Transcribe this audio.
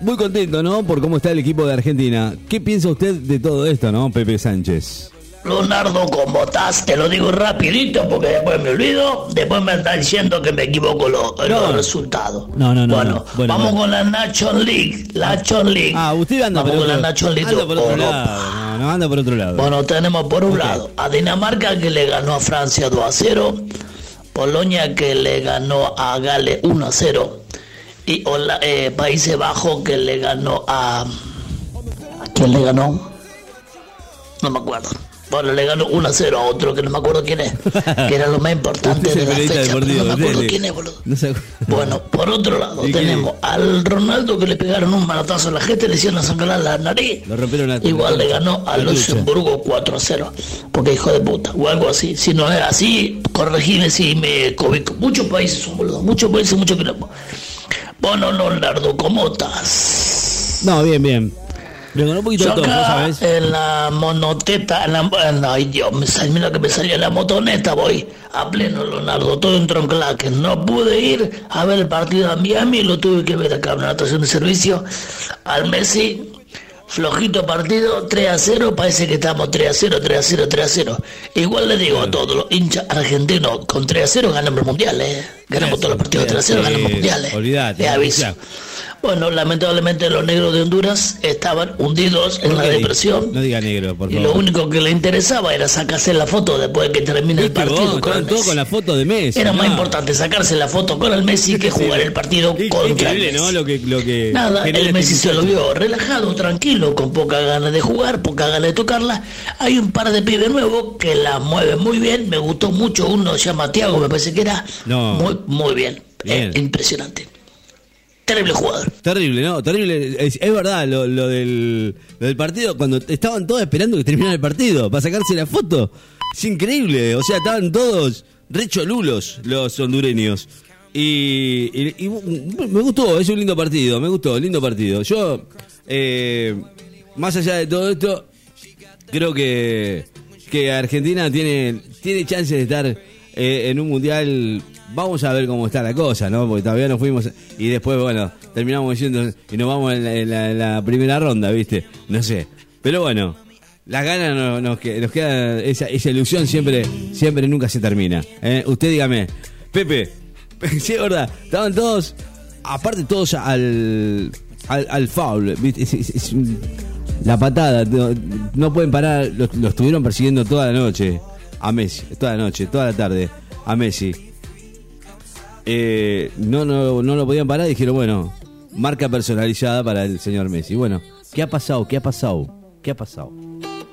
muy contento, ¿no? Por cómo está el equipo de Argentina. ¿Qué piensa usted de todo esto, no, Pepe Sánchez? Leonardo, ¿cómo estás? Te lo digo rapidito porque después me olvido. Después me está diciendo que me equivoco los, los resultados. No, no, no, Bueno, no. Bueno, vamos bueno. con la Nation League. La Nation League. Ah, usted anda vamos por con otro, la Nation League. anda por otro Europa. lado. No, no, anda por otro lado. Bueno, tenemos por un lado a Dinamarca que le ganó a Francia 2 a 0, Polonia que le ganó a Gales 1 a 0 y Hola- eh, Países Bajos que le ganó a... ¿A quién le ganó? No me acuerdo. Bueno, le ganó 1 a 0 a otro que no me acuerdo quién es, que era lo más importante de la fecha, pero no me acuerdo quién es, boludo. No se acu- Bueno, por otro lado, tenemos al Ronaldo que le pegaron un manotazo a la gente, le hicieron sangrar la nariz. Lo rompieron la- Igual le ganó a. Luxemburgo 4 a 0, porque hijo de puta, o algo así. Si no es así, corregime si me equivoco. Muchos países son boludos, muchos países, mucho quilombo. Bueno, Leonardo, ¿cómo estás? No, bien, bien. Un poquito Yo de todo, ¿no acá sabes? en la monoteta, en la, en la- ay Dios, me salió, mira que me salía la motoneta, voy a pleno Leonardo, todo en tronclaque. No pude ir a ver el partido a Miami, lo tuve que ver acá en la estación de servicio al Messi. Flojito partido, 3 a 0, parece que estamos 3 a 0, 3 a 0, 3 a 0. Igual le digo a todos los hinchas argentinos, con 3 a 0 ganamos el mundial, ¿eh? Ganamos todos los partidos 3 a 0, Sí, ganamos mundiales. olvídate, Les aviso. Bueno, lamentablemente los negros de Honduras estaban hundidos en ¿Por la depresión. No diga negro, por Y favor. lo único que le interesaba era sacarse la foto después de que termine el partido con el Messi. con la foto de Messi. Era más importante sacarse la foto con el Messi que jugar el partido qué contra el Messi. ¿no? Lo que, lo que Nada, el este Messi se lo vio relajado, tranquilo, con poca ganas de jugar, poca ganas de tocarla. Hay un par de pibes nuevos que la mueven muy bien. Me gustó mucho uno, se llama Tiago, me parece que era. No. Muy, muy bien. Bien. Eh, impresionante. Terrible jugador. Terrible, ¿no? Terrible. Es, verdad lo, del, lo del partido, cuando estaban todos esperando que terminara el partido para sacarse la foto. Es increíble. O sea, estaban todos recholulos los hondureños. Y, y- y me gustó, es un lindo partido, me gustó, lindo partido. Yo, eh, más allá de todo esto, creo que, que Argentina tiene, tiene chances de estar eh, en un mundial. Vamos a ver cómo está la cosa, ¿no? Porque todavía no fuimos. Y después, bueno, terminamos diciendo. Y nos vamos en la, primera ronda, ¿viste? No sé. Pero bueno, las ganas no- nos, que- nos queda. Esa, ilusión siempre, siempre nunca se termina. ¿eh? Usted dígame, Pepe, sí, es verdad. Estaban todos. Aparte, todos al. Al, al foul, ¿viste? La patada, no, pueden parar, lo, lo estuvieron persiguiendo toda la noche a Messi, toda la noche, toda la tarde a Messi. Eh, no, no, no lo podían parar y dijeron, bueno, marca personalizada para el señor Messi. Bueno, ¿qué ha pasado? ¿Qué ha pasado? ¿Qué ha pasado?